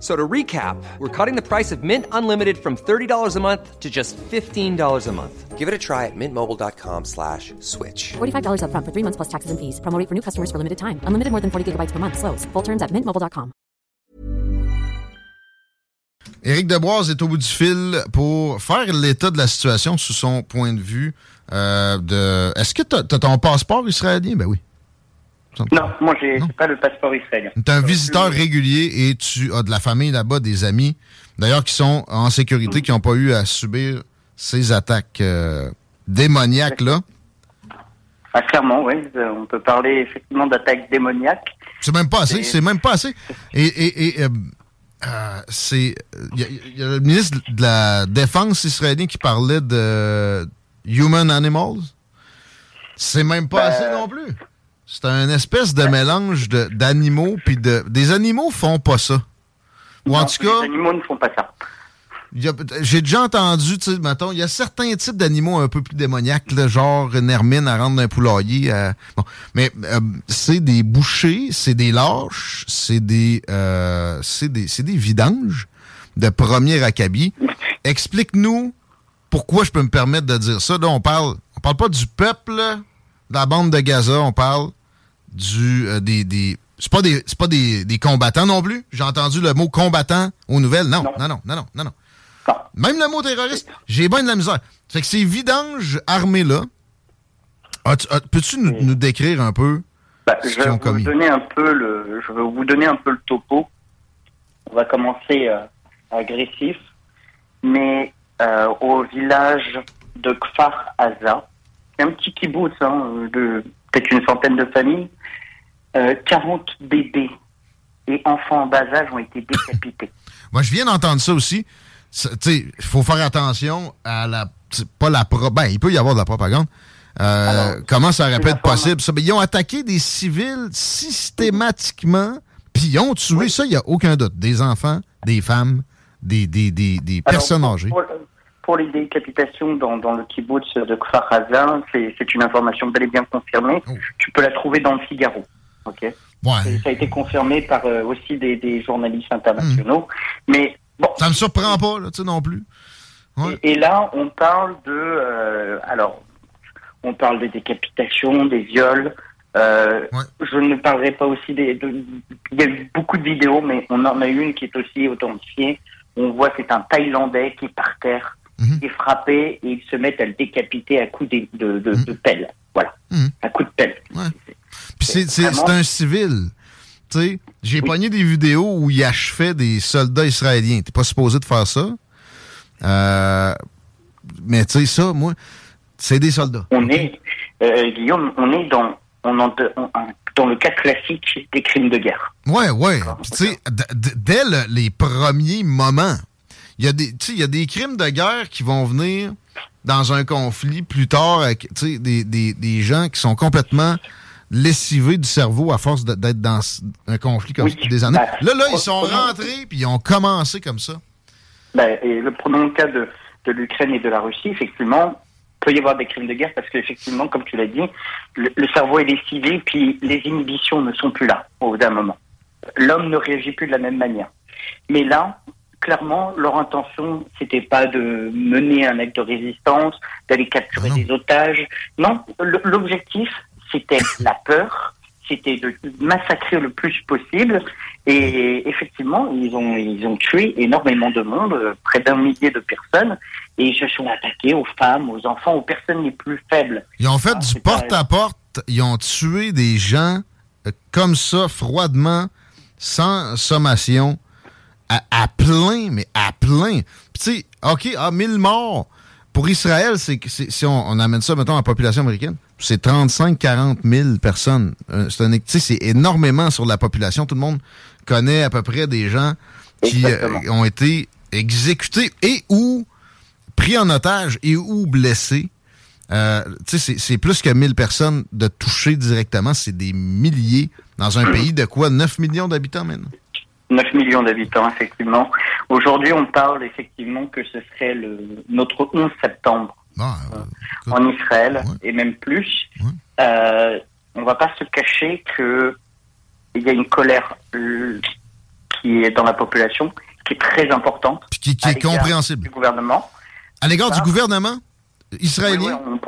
So to recap, we're cutting the price of Mint Unlimited from $30 a month to just $15 a month. Give it a try at mintmobile.com slash switch. $45 upfront for three months plus taxes and fees. Promo rate for new customers for limited time. Unlimited more than 40 gigabytes per month. Slows. Full terms at mintmobile.com. Éric Deboise est au bout du fil pour faire l'état de la situation sous son point de vue. Euh, de... Est-ce que tu as, ton passeport israélien? Ben oui. Non, moi, j'ai pas le passeport israélien. Tu es un visiteur régulier et tu as de la famille là-bas, des amis, d'ailleurs, qui sont en sécurité, qui n'ont pas eu à subir ces attaques euh, démoniaques-là? Ah, clairement, oui. On peut parler effectivement d'attaques démoniaques. C'est même pas assez. C'est même pas assez. Et, et, et euh, euh, c'est. Il y, a le ministre de la Défense israélien qui parlait de Human Animals. C'est même pas assez non plus. C'est un espèce de mélange d'animaux, puis de. Des animaux font pas ça. Ou en tout cas. Les animaux ne font pas ça. J'ai déjà entendu, tu sais, mettons, il y a certains types d'animaux un peu plus démoniaques, genre une hermine à rendre d'un poulailler. bon. Mais euh, c'est des bouchers, c'est des lâches, c'est des, euh, c'est des, des vidanges de premier acabit. Explique-nous pourquoi je peux me permettre de dire ça. Là, on parle, on parle pas du peuple de la bande de Gaza, on parle du euh, des, des c'est pas des pas des, des, combattants non plus? J'ai entendu le mot combattant aux nouvelles? Non, non, non, non, non, non. non. Même le mot terroriste, j'ai bien de la misère. Fait que ces vidanges armés-là, peux-tu nous, décrire un peu bah, ce qu'ils ont commis? Vous donner un peu le, je vais vous donner un peu le topo. On va commencer euh, agressif, mais euh, au village de Kfar Aza, c'est un petit kibbutz hein, de peut-être une centaine de familles, 40 euh, bébés et enfants en bas âge ont été décapités. Moi, je viens d'entendre ça aussi il faut faire attention à la. Pas la pro, ben, il peut y avoir de la propagande. Euh, comment ça aurait pu être possible? Ça? ils ont attaqué des civils systématiquement, puis ils ont tué ça, il n'y a aucun doute. Des enfants, des femmes, des, des, des, des personnes âgées. Pour, les décapitations dans, dans le kibbutz de Kfar c'est une information bel et bien confirmée. Oh. Tu peux la trouver dans le Figaro. OK? Ouais. Ça a été confirmé par euh, aussi des, des, journalistes internationaux. Mmh. Mais Bon. Ça me surprend pas, là, tu sais, non plus. Et, là, on parle de. Euh, alors, on parle des décapitations, des viols. Euh, je ne parlerai pas aussi des. il y a eu beaucoup de vidéos, mais on en a une qui est aussi authentifiée. On voit c'est un Thaïlandais qui est par terre, mhm. qui est frappé, et ils se mettent à le décapiter à coups de, de, de, mhm. pelle. Voilà. Mhm. À coups de pelle. Puis c'est un civil sais, j'ai pogné des vidéos où il achevait des soldats israéliens. T'es pas supposé de faire ça. Euh, mais tu sais, ça, moi, c'est des soldats. On est, euh, Guillaume, on est dans, on dans le cas classique des crimes de guerre. Ouais, ouais. Tu sais, dès les premiers moments, il y a des, y a des crimes de guerre qui vont venir dans un conflit plus tard avec, des, des, des gens qui sont complètement lessivés du cerveau à force d'être dans un conflit comme ça depuis des années. Ben, là, là, ils sont rentrés puis ils ont commencé comme ça. Ben, et le, prenons le cas de, de l'Ukraine et de la Russie, effectivement, peut y avoir des crimes de guerre parce qu'effectivement, comme tu l'as dit, le, cerveau est lessivé puis les inhibitions ne sont plus là au bout d'un moment. L'homme ne réagit plus de la même manière. Mais là, clairement, leur intention, c'était pas de mener un acte de résistance, d'aller capturer des otages. Non, l'objectif, c'était la peur, c'était de massacrer le plus possible. Et effectivement, ils ont, ils ont tué énormément de monde, euh, près d'un millier de personnes, et ils se sont attaqués aux femmes, aux enfants, aux personnes les plus faibles. Ils ont fait ah, du porte-à-porte, ils ont tué des gens euh, comme ça, froidement, sans sommation, à, plein, mais à plein. Puis tu sais, OK, à 1000 morts, pour Israël, c'est si on, amène ça, mettons, à la population américaine, c'est 35-40 000 personnes. Euh, c'est énormément sur la population. Tout le monde connaît à peu près des gens qui euh, ont été exécutés et ou pris en otage et ou blessés. Euh, c'est plus que 1000 personnes de toucher directement. C'est des milliers dans un pays de quoi? 9 millions d'habitants maintenant? 9 millions d'habitants, effectivement. Aujourd'hui, on parle effectivement que ce serait le, notre 11 septembre ah, euh, en Israël, et même plus. Euh, on va pas se cacher que il y a une colère euh, qui est dans la population, qui est très importante. qui, est compréhensible. Du gouvernement. À l'égard du gouvernement israélien on,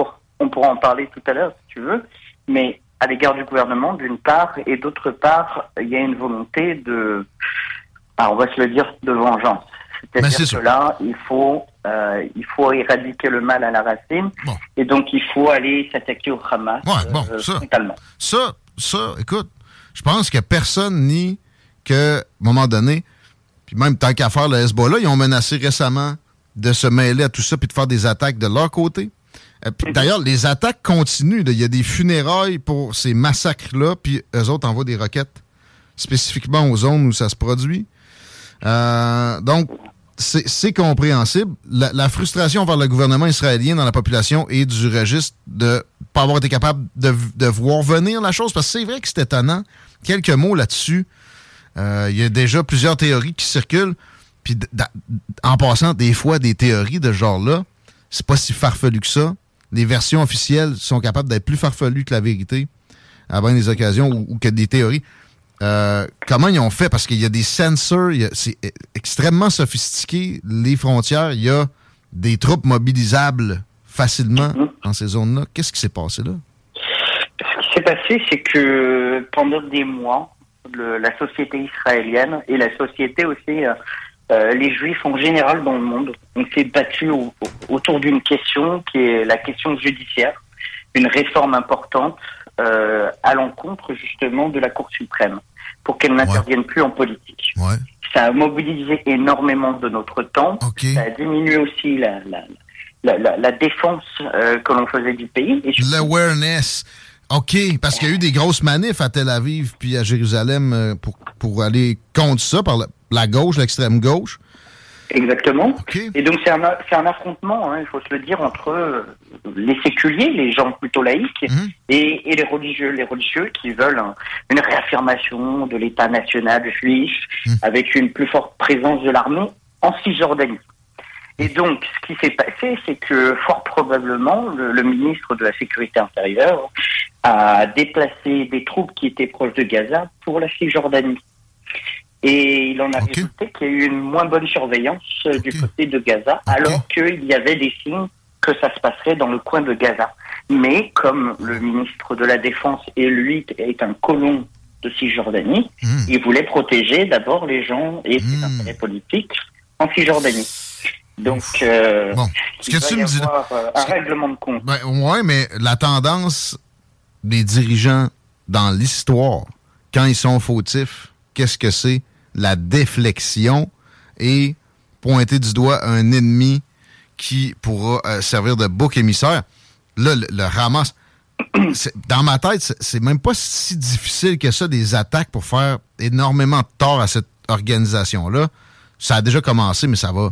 on, pourra en parler tout à l'heure, si tu veux. Mais à l'égard du gouvernement, d'une part, et d'autre part, il y a une volonté de, ah, on va se le dire, de vengeance. C'est-à-dire que là, il faut, euh, il faut éradiquer le mal à la racine, et donc il faut aller s'attaquer au Hamas ouais, bon, euh, ça, ça, ça, écoute, je pense que personne nie que, à un moment donné, puis même tant qu'à faire le Hezbollah, ils ont menacé récemment de se mêler à tout ça puis de faire des attaques de leur côté. Euh, d'ailleurs, les attaques continuent. Il y a des funérailles pour ces massacres-là, puis eux autres envoient des roquettes spécifiquement aux zones où ça se produit. Euh, donc, c'est compréhensible. La, frustration vers le gouvernement israélien dans la population et du registre de pas avoir été capable de, voir venir la chose, parce que c'est vrai que c'est étonnant. Quelques mots là-dessus. Euh, il y a déjà plusieurs théories qui circulent. Puis en passant, des fois, des théories de ce genre-là, c'est pas si farfelu que ça les versions officielles sont capables d'être plus farfelues que la vérité à bien des occasions ou, que des théories. Euh, comment ils ont fait? Parce qu'il y a des sensors, c'est extrêmement sophistiqué, les frontières, il y a des troupes mobilisables facilement mm-hmm. dans ces zones-là. Qu'est-ce qui s'est passé là? Ce qui s'est passé, c'est que pendant des mois, la société israélienne et la société aussi euh, euh, les juifs en général dans le monde. On s'est battu autour d'une question qui est la question judiciaire, une réforme importante euh, à l'encontre justement de la Cour suprême pour qu'elle n'intervienne plus en politique. Ça a mobilisé énormément de notre temps. Ça a diminué aussi la, la, défense euh, que l'on faisait du pays. L'awareness. OK, parce qu'il y a eu des grosses manifs à Tel Aviv puis à Jérusalem pour, pour aller contre ça par la gauche, l'extrême gauche. Exactement. Et donc c'est un, un, affrontement, hein, il faut se le dire, entre euh, les séculiers, les gens plutôt laïcs, mhm. et, et, les religieux, les religieux qui veulent une réaffirmation de l'État national juif mhm. avec une plus forte présence de l'armée en Cisjordanie. Et donc, ce qui s'est passé, c'est que fort probablement, le, le, ministre de la Sécurité intérieure a déplacé des troupes qui étaient proches de Gaza pour la Cisjordanie. Et il en a résulté qu'il y a eu une moins bonne surveillance euh, du côté de Gaza, alors qu'il y avait des signes que ça se passerait dans le coin de Gaza. Mais comme le ministre de la Défense et lui est un colon de Cisjordanie, hmm. il voulait protéger d'abord les gens et ses hmm. intérêts politiques en Cisjordanie. Donc, euh, bon. Que tu me dis, euh, un règlement de compte. Ben, ouais, mais la tendance des dirigeants dans l'histoire, quand ils sont fautifs, qu'est-ce que c'est? La déflexion et pointer du doigt un ennemi qui pourra euh, servir de bouc émissaire. Là, le, ramasse. Dans ma tête, c'est même pas si difficile que ça, des attaques pour faire énormément de tort à cette organisation-là. Ça a déjà commencé, mais ça va.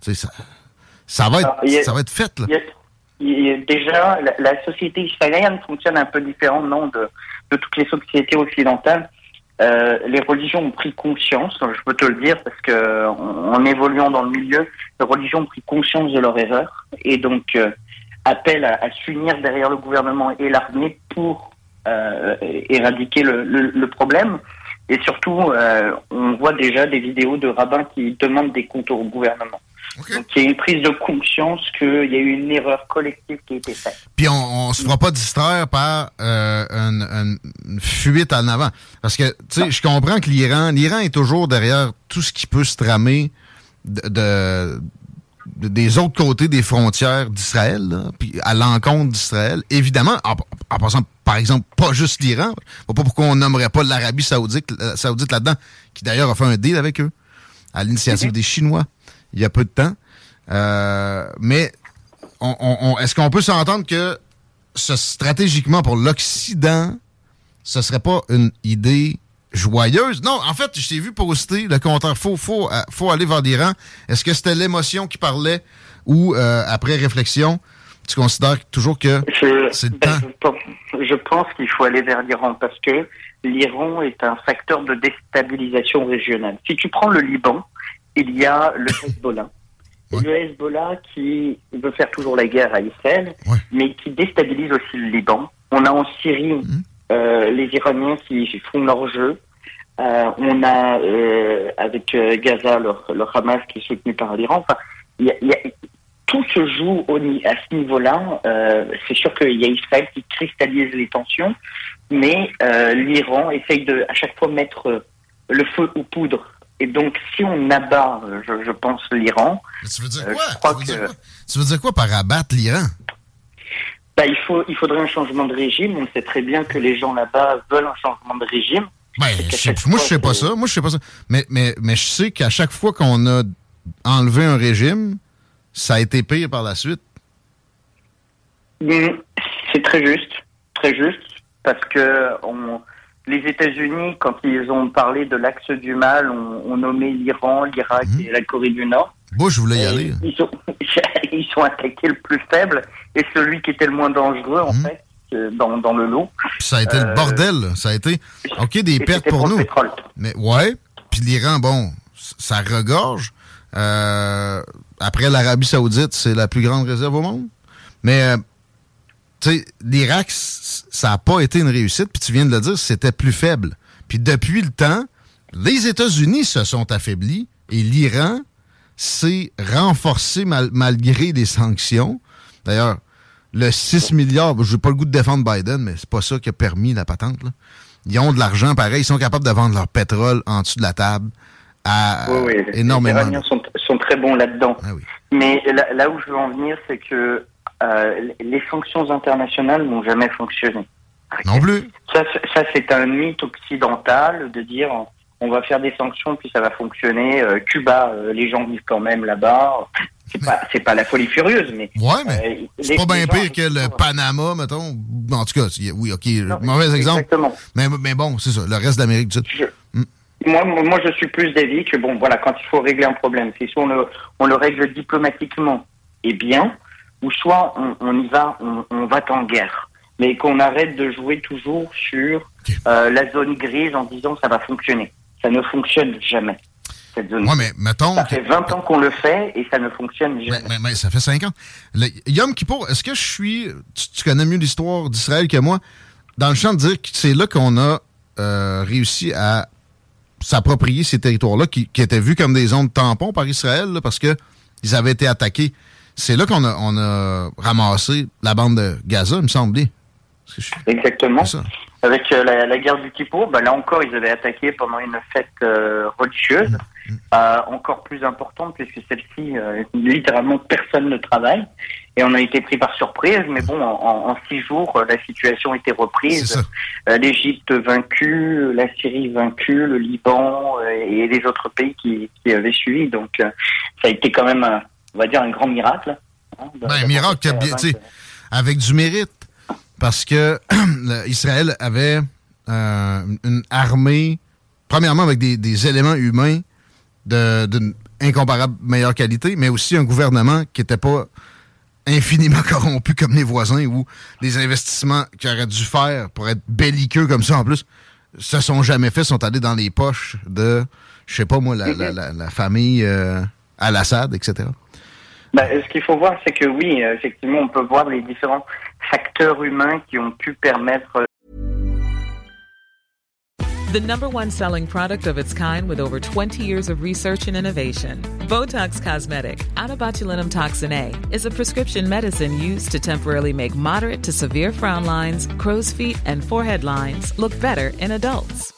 Ça, ça, va être, ça va être fait. Là. déjà, la, société israélienne fonctionne un peu différemment de, de toutes les sociétés occidentales. Euh, les religions ont pris conscience, je peux te le dire, parce que en, évoluant dans le milieu, les religions ont pris conscience de leur erreur et donc euh, appellent à, à s'unir derrière le gouvernement et l'armée pour euh, éradiquer le, le, le, problème. Et surtout, euh, on voit déjà des vidéos de rabbins qui demandent des comptes au gouvernement. Donc, il y a une prise de conscience qu'il y a eu une erreur collective qui a été faite. Puis on, ne se fera pas distraire par euh, une, fuite en avant. Parce que, tu sais, je comprends que l'Iran, l'Iran est toujours derrière tout ce qui peut se tramer de, des autres côtés des frontières d'Israël, puis à l'encontre d'Israël. Évidemment, en, passant, par exemple, pas juste l'Iran. Pas pourquoi on nommerait pas l'Arabie saoudite, euh, saoudite là-dedans, qui d'ailleurs a fait un deal avec eux, à l'initiative mhm. des Chinois il y a peu de temps. Euh, mais est-ce qu'on peut s'entendre que ce, stratégiquement pour l'Occident, ce serait pas une idée joyeuse? Non, en fait, je t'ai vu poster le contraire. Faut, faut, euh, faut aller vers l'Iran. Est-ce que c'était l'émotion qui parlait ou euh, après réflexion, tu considères toujours que c'est le ben, temps? Je pense qu'il faut aller vers l'Iran parce que l'Iran est un facteur de déstabilisation régionale. Si tu prends le Liban, il y a le Hezbollah. Le Hezbollah qui veut faire toujours la guerre à Israël, mais qui déstabilise aussi le Liban. On a en Syrie mhm. euh, les Iraniens qui font leur jeu. Euh, on a euh, avec Gaza le, Hamas qui est soutenu par l'Iran. Enfin, y a, tout se joue au, à ce niveau-là. c'est sûr qu'il y a Israël qui cristallise les tensions, mais l'Iran essaye de à chaque fois mettre le feu aux poudres et donc, si on abat, euh, je, pense, l'Iran. Tu veux dire euh, quoi? tu, veux dire quoi? Par abattre l'Iran? Bah, il, faut, il faudrait un changement de régime. On sait très bien que les gens là-bas veulent un changement de régime. Ben, moi, je sais pas ça. Moi, je sais pas ça. Mais, mais, mais je sais qu'à chaque fois qu'on a enlevé un régime, ça a été pire par la suite. Mm, c'est très juste. Très juste. Parce que on les États-Unis, quand ils ont parlé de l'axe du mal, ont, nommé l'Iran, l'Irak mhm. et la Corée du Nord. je voulais y aller. Ils sont, ils sont attaqués le plus faible et celui qui était le moins dangereux, en mhm. fait, dans, dans, le lot. Ça a été le euh, bordel. Ça a été, OK, des pertes pour, nous. Mais ouais, puis l'Iran, bon, ça regorge. Euh, après l'Arabie saoudite, c'est la plus grande réserve au monde. Mais euh, l'Irak, ça n'a pas été une réussite, puis tu viens de le dire, c'était plus faible. Puis depuis le temps, les États-Unis se sont affaiblis et l'Iran s'est renforcé malgré les sanctions. D'ailleurs, le 6 milliards, je n'ai pas le goût de défendre Biden, mais c'est pas ça qui a permis la patente. Ils ont de l'argent pareil, ils sont capables de vendre leur pétrole en dessous de la table à oui, oui. énormément. Les Iraniens sont, très bons là-dedans. Ah mais là, où je veux en venir, c'est que euh, les sanctions internationales n'ont jamais fonctionné. Non plus. Ça, ça c'est un mythe occidental de dire on va faire des sanctions puis ça va fonctionner. Euh, Cuba, euh, les gens vivent quand même là-bas. C'est pas, c'est pas la folie furieuse, mais. Ouais, mais c'est pas bien pire que le Panama, mettons. En tout cas, oui, ok, mauvais exemple. Exactement. Mais, mais bon, c'est ça, le reste de l'Amérique du Sud. Hmm. Moi, moi, je suis plus d'avis que bon, voilà, quand il faut régler un problème, c'est soit on le, on le règle diplomatiquement et bien, ou soit on, y va, on, va en guerre. Mais qu'on arrête de jouer toujours sur euh, la zone grise en disant ça va fonctionner. Ça ne fonctionne jamais. Cette zone mais mettons. Ça fait 20 ans qu'on le fait et ça ne fonctionne jamais. Mais, mais, ça fait 5 ans. Le, Yom Kippour, est-ce que je suis. Tu, connais mieux l'histoire d'Israël que moi? Dans le champ de dire que c'est là qu'on a euh, réussi à s'approprier ces territoires-là qui, étaient vus comme des zones tampons par Israël parce que ils avaient été attaqués c'est là qu'on a, on a ramassé la bande de Gaza, il me semble. Exactement. Avec euh, la, guerre du Kippour, ben là encore, ils avaient attaqué pendant une fête euh, religieuse, mm. euh, encore plus importante, puisque celle-ci, littéralement, personne ne travaille. Et on a été pris par surprise, mais bon, en, six jours, la situation était reprise. L'Égypte vaincue, la Syrie vaincue, le Liban et les autres pays qui, qui avaient suivi. Donc, ça a été quand même un on va dire, un grand miracle. Hein, ben, un miracle bien, avec du mérite. Parce que Israël avait euh, une armée, premièrement avec des, éléments humains d'une incomparable meilleure qualité, mais aussi un gouvernement qui n'était pas infiniment corrompu comme les voisins ou des investissements qu'ils auraient dû faire pour être belliqueux comme ça en plus se sont jamais faits, sont allés dans les poches de, je sais pas moi, la, famille euh, Al-Assad, etc. Bah, ce qu'il faut voir, c'est que oui, effectivement, on peut voir les différents facteurs humains qui ont pu permettre. Euh, the number one selling product of its kind with over 20 years of research and innovation. Botox Cosmetic, out toxin A, is a prescription medicine used to temporarily make moderate to severe frown lines, crow's feet, and forehead lines look better in adults.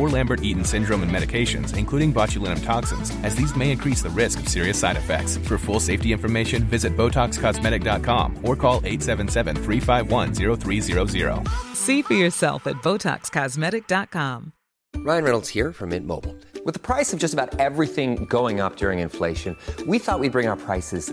or Lambert Eaton syndrome and medications, including botulinum toxins, as these may increase the risk of serious side effects. For full safety information, visit BotoxCosmetic.com or call 877 351 0300. See for yourself at BotoxCosmetic.com. Ryan Reynolds here from Mint Mobile. With the price of just about everything going up during inflation, we thought we'd bring our prices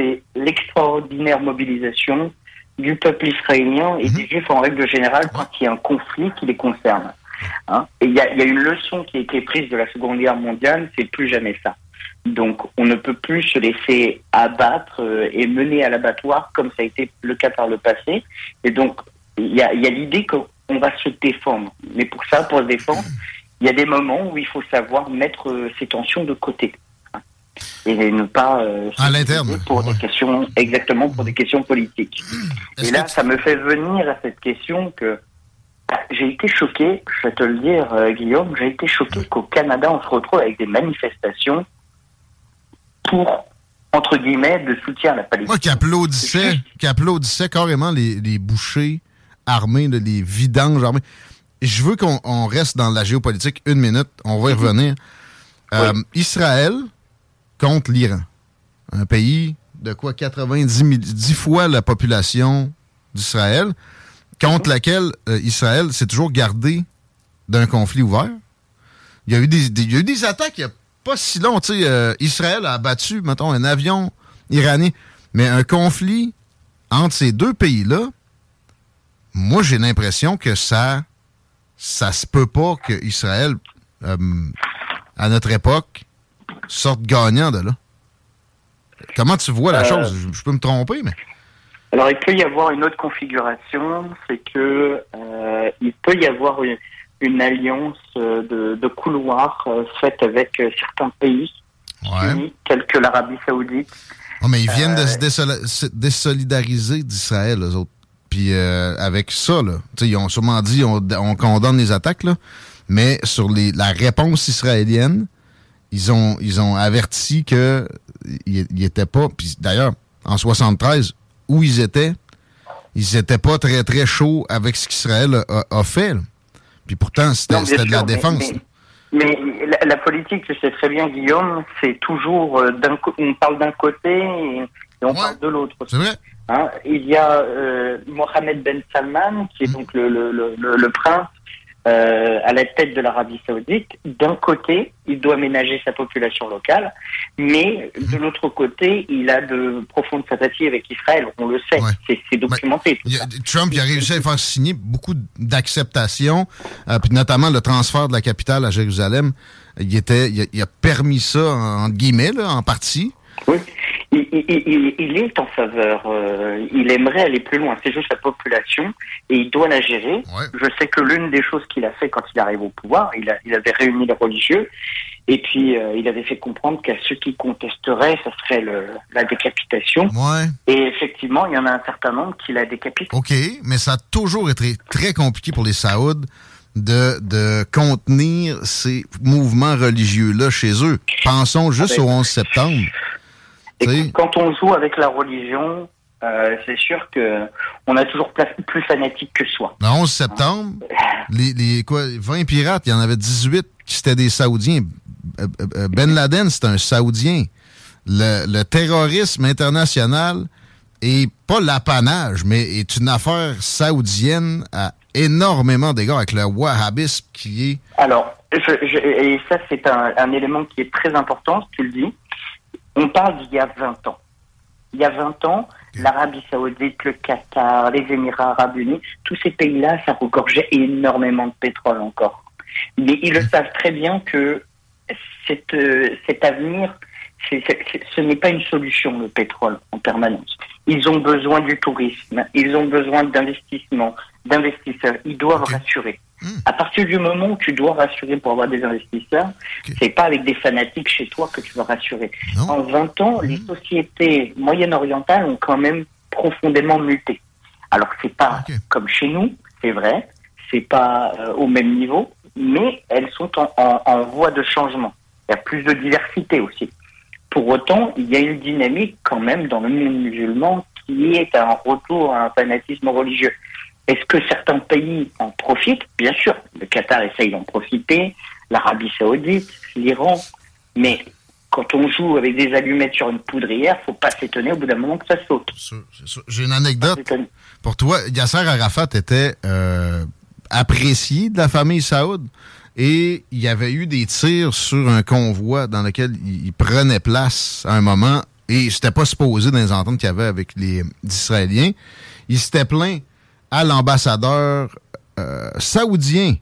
c'est l'extraordinaire mobilisation du peuple israélien et des juifs en règle générale quand il y a un conflit qui les concerne. Hein. et il y a, il y a une leçon qui a été prise de la Seconde Guerre mondiale, c'est plus jamais ça. Donc on ne peut plus se laisser abattre euh, et mener à l'abattoir comme ça a été le cas par le passé. Et donc il y a, y a l'idée qu'on va se défendre. Mais pour ça, pour se défendre, il y a des moments où il faut savoir mettre euh, ces tensions de côté et ne pas euh, À l'interne, pour ouais. des questions exactement pour des questions politiques. Et là, ça me fait venir à cette question que bah, j'ai été choqué, je vais te le dire, euh, Guillaume, j'ai été choqué qu'au Canada, on se retrouve avec des manifestations pour, entre guillemets, de soutien à la Palestine. Moi qui applaudissais, qui applaudissait carrément les, les bouchers armés, les vidanges armés. Je veux qu'on on reste dans la géopolitique une minute. On va y revenir. Euh, Israël contre l'Iran. Un pays de quoi 90 000 10 fois la population d'Israël, contre laquelle euh, Israël s'est toujours gardé d'un conflit ouvert. Il y a eu des, des- il y a eu des attaques il n'y a pas si long. euh, Israël a abattu, mettons, un avion iranien. Mais un conflit entre ces deux pays-là, moi, j'ai l'impression que ça ça se peut pas que Israël, euh, à notre époque, sorte gagnant de là. Comment tu vois la Euh, chose? Je, je peux me tromper, mais... Alors, il peut y avoir une autre configuration, c'est que euh, il peut y avoir une, une alliance euh, de, de couloirs euh, faite avec certains pays Ouais. unis, tels que l'Arabie Saoudite. Oh, mais ils viennent de se désolidariser d'Israël, eux autres. Puis avec ça, là, ils ont sûrement dit on, on condamne les attaques, là, mais sur les, la réponse israélienne, ils ont, ils ont averti que ils ils étaient pas. Puis d'ailleurs, en 73, où ils étaient, ils étaient pas très très chauds avec ce qu'Israël a, a fait. là. Puis pourtant, c'était de la mais- défense. Mais, mais la, la politique, tu sais très bien, Guillaume, c'est toujours euh, on parle d'un côté et, et on Ouais. parle de l'autre. C'est vrai? Hein, il y a euh, Mohamed Ben Salman, qui est Mm. donc le, le- le prince euh, à la tête de l'Arabie Saoudite. D'un côté, il doit ménager sa population locale, mais de l'autre côté, il a de profondes sympathies avec Israël. On le sait, Ouais. c'est documenté. tout ça. Trump il a réussi à faire signer beaucoup d'acceptation, euh, puis notamment le transfert de la capitale à Jérusalem. Il, était, il, a, il a permis ça, en, guillemets, là, en partie. Oui. Il, il- il- est en faveur. euh, il aimerait aller plus loin. C'est juste la population et il doit la gérer. Ouais. Je sais que l'une des choses qu'il a fait quand il arrive au pouvoir, il, a, il avait réuni les religieux et puis euh, il avait fait comprendre qu'à ceux qui contesteraient, ce serait le, la décapitation. Ouais, Et effectivement, il y en a un certain nombre qui la décapitent. OK, mais ça a toujours été très compliqué pour les Saouds de, de contenir ces mouvements religieux-là chez eux. Pensons juste Ah ben, au 11 septembre. Et quand on joue avec la religion, euh, c'est sûr que on a toujours plus fanatique que soi. le 11 septembre, les, les quoi, 20 pirates, il y en avait 18 qui étaient des Saoudiens. Euh, euh, Ben Laden, c'est un Saoudien. Le, le terrorisme international est pas l'apanage, mais est une affaire saoudienne à énormément d'égards avec le wahhabisme qui est... Alors, et ça c'est un, élément qui est très important, tu le dis. On parle d'il y a 20 ans. Il y a 20 ans, l'Arabie Saoudite, le Qatar, les Émirats Arabes Unis, tous ces pays-là, ça regorgeait énormément de pétrole encore. Mais ils le savent très bien que cette, euh, cet avenir, ce n'est pas une solution, le pétrole, en permanence. Ils ont besoin du tourisme, ils ont besoin d'investissement, d'investisseurs. Ils doivent rassurer. Hmm. À partir du moment où tu dois rassurer pour avoir des investisseurs, c'est pas avec des fanatiques chez toi que tu vas rassurer. En 20 ans, les hmm. sociétés moyen-orientales ont quand même profondément muté. Alors c'est pas comme chez nous, c'est vrai, c'est pas euh, au même niveau, mais elles sont en, voie de changement. Il y a plus de diversité aussi. Pour autant, il y a une dynamique quand même dans le monde musulman qui est un retour à un fanatisme religieux. Est-ce que certains pays en profitent? Bien sûr, le Qatar essaye d'en profiter, l'Arabie saoudite, l'Iran, mais quand on joue avec des allumettes sur une poudrière, faut pas s'étonner au bout d'un moment que ça saute. J'ai une anecdote. Pour toi, Yasser Arafat était euh, apprécié de la famille Saoud. Et il y avait eu des tirs sur un convoi dans lequel il, prenait place à un moment. Et c'était pas supposé dans les ententes qu'il y avait avec les Israéliens. Il s'était plaint à l'ambassadeur euh, saoudien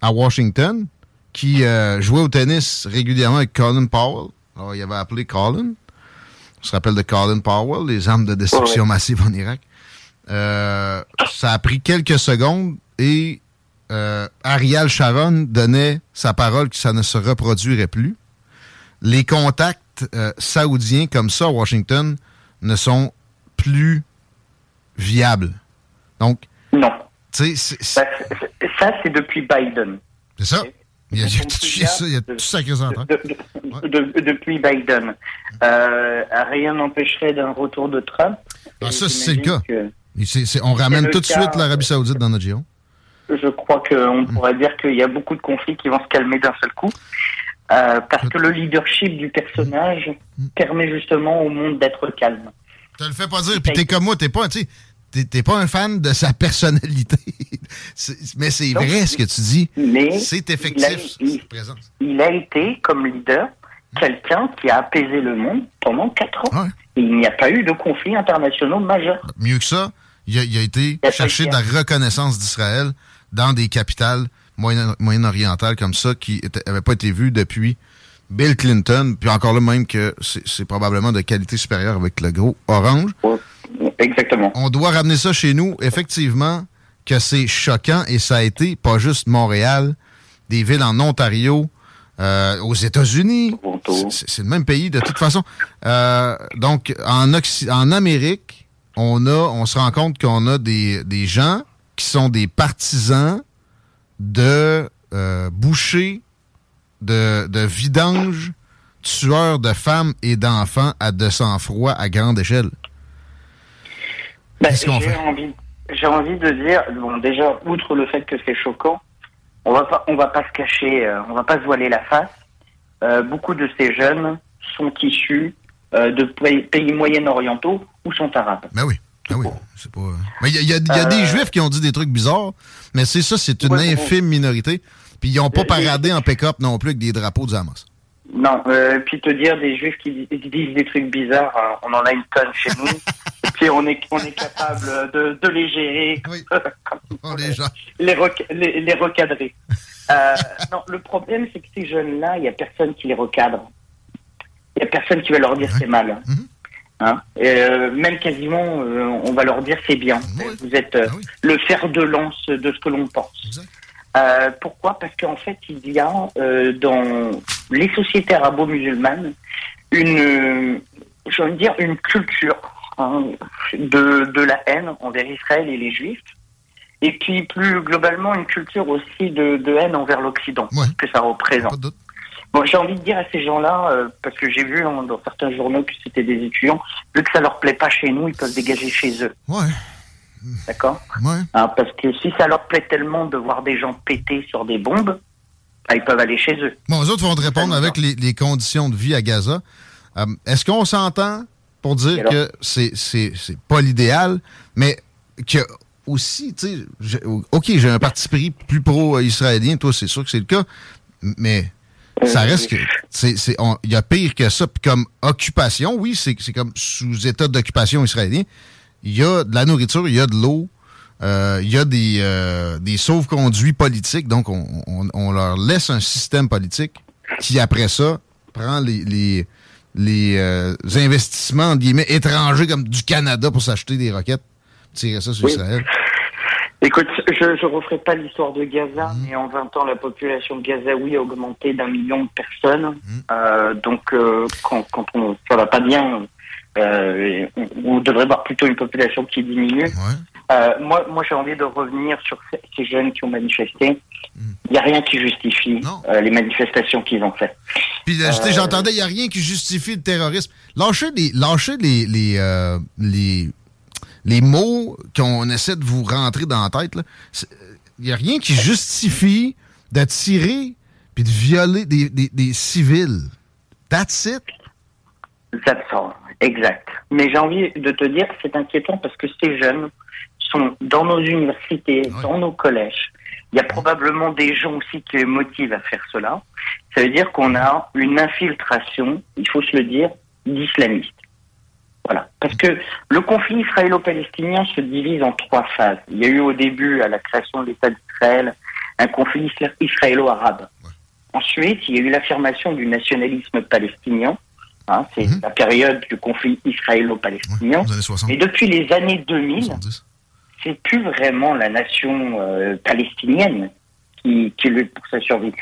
à Washington qui euh, jouait au tennis régulièrement avec Colin Powell. Alors, il avait appelé Colin. On se rappelle de Colin Powell, les armes de destruction massive en Irak. Euh, ça a pris quelques secondes et euh, Ariel Sharon donnait sa parole que ça ne se reproduirait plus. Les contacts euh, saoudiens comme ça à Washington ne sont plus viables. Donc, non. Ça, c'est depuis Biden. C'est ça. Il y a, tout ça, il y a tout ça Depuis Biden. Euh, rien n'empêcherait d'un retour de Trump. Ah, ça, c'est le cas. on ramène tout de suite l'Arabie Saoudite dans notre giron je crois qu'on mm. pourrait dire qu'il y a beaucoup de conflits qui vont se calmer d'un seul coup. Euh, parce que le leadership du personnage mm. permet justement au monde d'être calme. Tu le fais pas dire, puis t'es comme moi, t'es pas, t'es pas un fan de sa personnalité. mais c'est vrai ce que tu dis. C'est effectif, il a, il, a été, comme leader, quelqu'un qui a apaisé le monde pendant quatre ans. Et il n'y a pas eu de conflits internationaux majeurs. Mieux que ça, il a, été chercher de la reconnaissance d'Israël dans des capitales moyen-orientales comme ça qui n'avaient pas été vues depuis Bill Clinton, puis encore là même que c'est probablement de qualité supérieure avec le gros orange. Exactement. On doit ramener ça chez nous. Effectivement, que c'est choquant et ça a été pas juste Montréal, des villes en Ontario, euh, aux États-Unis. C'est le même pays de toute façon. Euh, donc, en, en Amérique, on a, on se rend compte qu'on a des, des gens qui sont des partisans de euh, bouchers, de, de vidanges, tueurs de femmes et d'enfants à de sang-froid à grande échelle? Ben, Qu'est-ce qu'on fait? j'ai envie de dire, bon, déjà, outre le fait que c'est choquant, on va pas, on va pas se cacher, euh, on va pas se voiler la face. Euh, beaucoup de ces jeunes sont issus de pays, moyen-orientaux ou sont arabes. Ben oui. Ah oui, c'est pas. Mais il y a, des euh, Juifs qui ont dit des trucs bizarres, mais c'est ça, c'est une infime minorité. Puis ils n'ont pas paradé en pick-up non plus avec des drapeaux de Hamas. Non, euh, puis te dire des Juifs qui disent des trucs bizarres, hein, on en a une tonne chez nous. et puis on est, on est capable de, de les gérer. Oui. les, les, les, recadrer. euh, non, le problème, c'est que ces jeunes-là, il n'y a personne qui les recadre. Il n'y a personne qui va leur dire c'est mal. Mm-hmm. Hein euh, même quasiment, euh, on va leur dire c'est bien. Vous êtes euh, ah le fer de lance de ce que l'on pense. Pourquoi? Parce qu'en fait, il y a dans les sociétés arabo-musulmanes une, je veux dire, une culture hein, de, de la haine envers Israël et les Juifs. Et puis plus globalement, une culture aussi de, de haine envers l'Occident que ça représente. Bon, j'ai envie de dire à ces gens-là, euh, parce que j'ai vu hein, dans certains journaux que c'était des étudiants, vu que ça leur plaît pas chez nous, ils peuvent dégager chez eux. Ouais. D'accord Ouais. Hein, parce que si ça leur plaît tellement de voir des gens péter sur des bombes, bah, ils peuvent aller chez eux. Bon, eux autres vont te répondre avec les, conditions de vie à Gaza. Euh, est-ce qu'on s'entend pour dire que c'est, pas l'idéal, mais que aussi, tu sais, OK, j'ai un parti pris plus pro-israélien, toi, c'est sûr que c'est le cas, mais ça reste que c'est il y a pire que ça. Puis comme occupation, oui, c'est comme sous état d'occupation israélien. Il y a de la nourriture, il y a de l'eau, euh, il y a des, euh, des sauve-conduits politiques. Donc, on, on, leur laisse un système politique qui, après ça, prend les, les, les euh, investissements guillemets, étrangers comme du Canada pour s'acheter des roquettes, tirer ça sur Israël. Écoute, je ne referai pas l'histoire de Gaza, mhm. mais en 20 ans, la population de Gaza, oui, a augmenté d'un million de personnes. Euh, donc, euh, quand, quand on, ça va pas bien, euh, on, devrait voir plutôt une population qui diminue. Euh, moi, moi j'ai envie de revenir sur ces jeunes qui ont manifesté. Il mhm. n'y a rien qui justifie euh, les manifestations qu'ils ont faites. Puis j'entendais, il n'y a rien qui justifie le terrorisme. Lâchez les, lâchez les, les, les les mots qu'on essaie de vous rentrer dans la tête, il n'y a rien qui justifie de tirer puis de violer des, des, civils. That's it. That's all. Exact. Mais j'ai envie de te dire, c'est inquiétant parce que ces jeunes sont dans nos universités, dans nos collèges. Il y a probablement des gens aussi qui les motivent à faire cela. Ça veut dire qu'on a une infiltration, il faut se le dire, d'islamistes. Voilà. Parce que le conflit israélo-palestinien se divise en trois phases. Il y a eu au début, à la création de l'État d'Israël, un conflit israélo-arabe. Ensuite, il y a eu l'affirmation du nationalisme palestinien. Hein, c'est mhm. la période du conflit israélo-palestinien. Et depuis les années 2000, c'est plus vraiment la nation euh, palestinienne qui, qui lutte pour sa survie.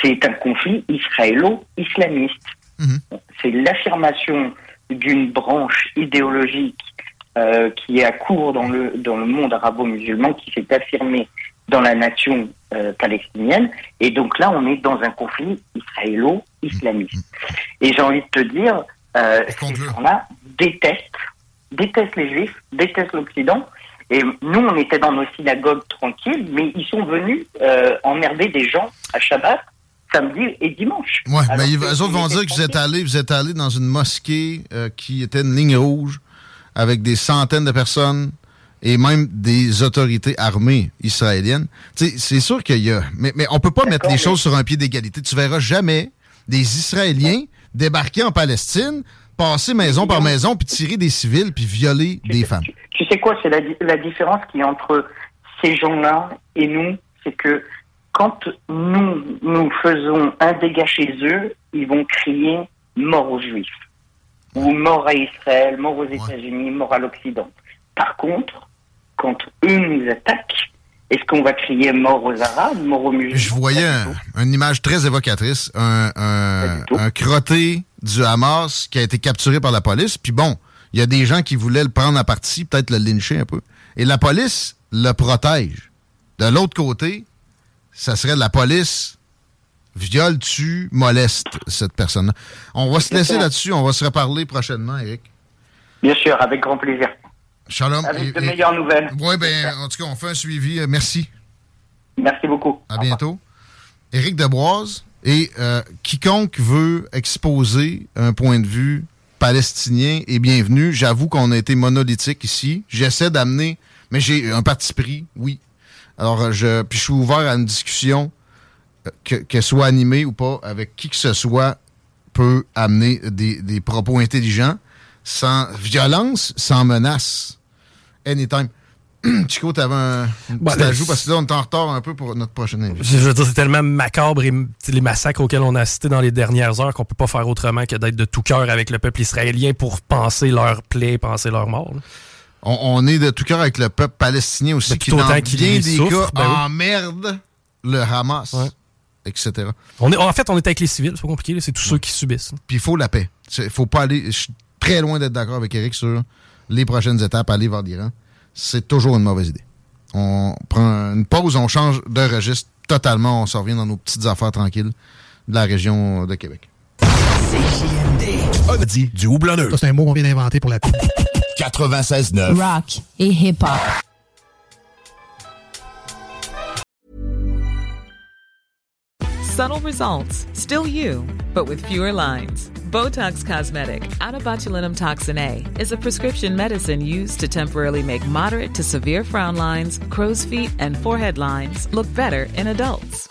C'est un conflit israélo-islamiste. Mhm. C'est l'affirmation d'une branche idéologique euh, qui est à court dans le, dans le monde arabo-musulman, qui s'est affirmée dans la nation euh, palestinienne. Et donc là, on est dans un conflit israélo-islamiste. Et j'ai envie de te dire, euh, ces gens-là détestent, détestent les juifs, détestent l'Occident. Et nous, on était dans nos synagogues tranquilles, mais ils sont venus euh, emmerder des gens à Shabbat samedi et dimanche. Oui, mais les autres vont dire que vous êtes allé, vous êtes allé dans une mosquée euh, qui était une ligne rouge avec des centaines de personnes et même des autorités armées israéliennes. C'est sûr qu'il y a... Mais, mais on peut pas mettre les choses sur un pied d'égalité. Tu verras jamais des Israéliens débarquer en Palestine, passer maison par maison, puis tirer des civils, puis violer des femmes. Tu, sais quoi? C'est la, la différence qui est entre ces gens-là et nous, c'est que quand nous, nous faisons un dégât chez eux, ils vont crier mort aux Juifs, ou mort à Israël, mort aux États-Unis, mort à l'Occident. Par contre, quand eux nous attaquent, est-ce qu'on va crier mort aux Arabes, mort aux musulmans? Je voyais une image très évocatrice, un, un, crotté du Hamas qui a été capturé par la police. Puis bon, il y a des gens qui voulaient le prendre à partie, peut-être le lyncher un peu. Et la police le protège. De l'autre côté, ça serait de la police viole, tu moleste cette personne-là. On va se laisser là-dessus. On va se reparler prochainement, Eric. Bien sûr, avec grand plaisir. Shalom. Avec de meilleures nouvelles. Oui, bien, en tout cas, on fait un suivi. Euh, merci. Merci beaucoup. À bientôt. Éric Deboise. Et euh, quiconque veut exposer un point de vue palestinien est bienvenu. J'avoue qu'on a été monolithique ici. J'essaie d'amener, mais j'ai un parti pris, oui, alors, je, puis je suis ouvert à une discussion, euh, qu'elle soit animée ou pas, avec qui que ce soit, peut amener des, propos intelligents, sans violence, sans menace. Anytime. Chico, t'avais un petit ben, ajout parce que là, on est en retard un peu pour notre prochaine invité. Je veux dire, c'est tellement macabre et les massacres auxquels on a assisté dans les dernières heures qu'on peut pas faire autrement que d'être de tout cœur avec le peuple israélien pour penser leur plaie, penser leur mort on, est de tout cœur avec le peuple palestinien aussi, qui dans bien des cas ben emmerde le Hamas, etc. On est, en fait, on est avec les civils, c'est pas compliqué, c'est tous ceux qui subissent. Puis il faut la paix. Il faut pas aller... Je suis très loin d'être d'accord avec Eric sur les prochaines étapes, aller vers l'Iran. C'est toujours une mauvaise idée. On prend une pause, on change de registre totalement, on se revient dans nos petites affaires tranquilles de la région de Québec. CJMD. dit du houblonneux. c'est un mot qu'on vient d'inventer pour la paix. 96.9. Rock et hip-hop. Subtle results, still you, but with fewer lines. Botox Cosmetic, out of botulinum toxin A, is a prescription medicine used to temporarily make moderate to severe frown lines, crow's feet, and forehead lines look better in adults.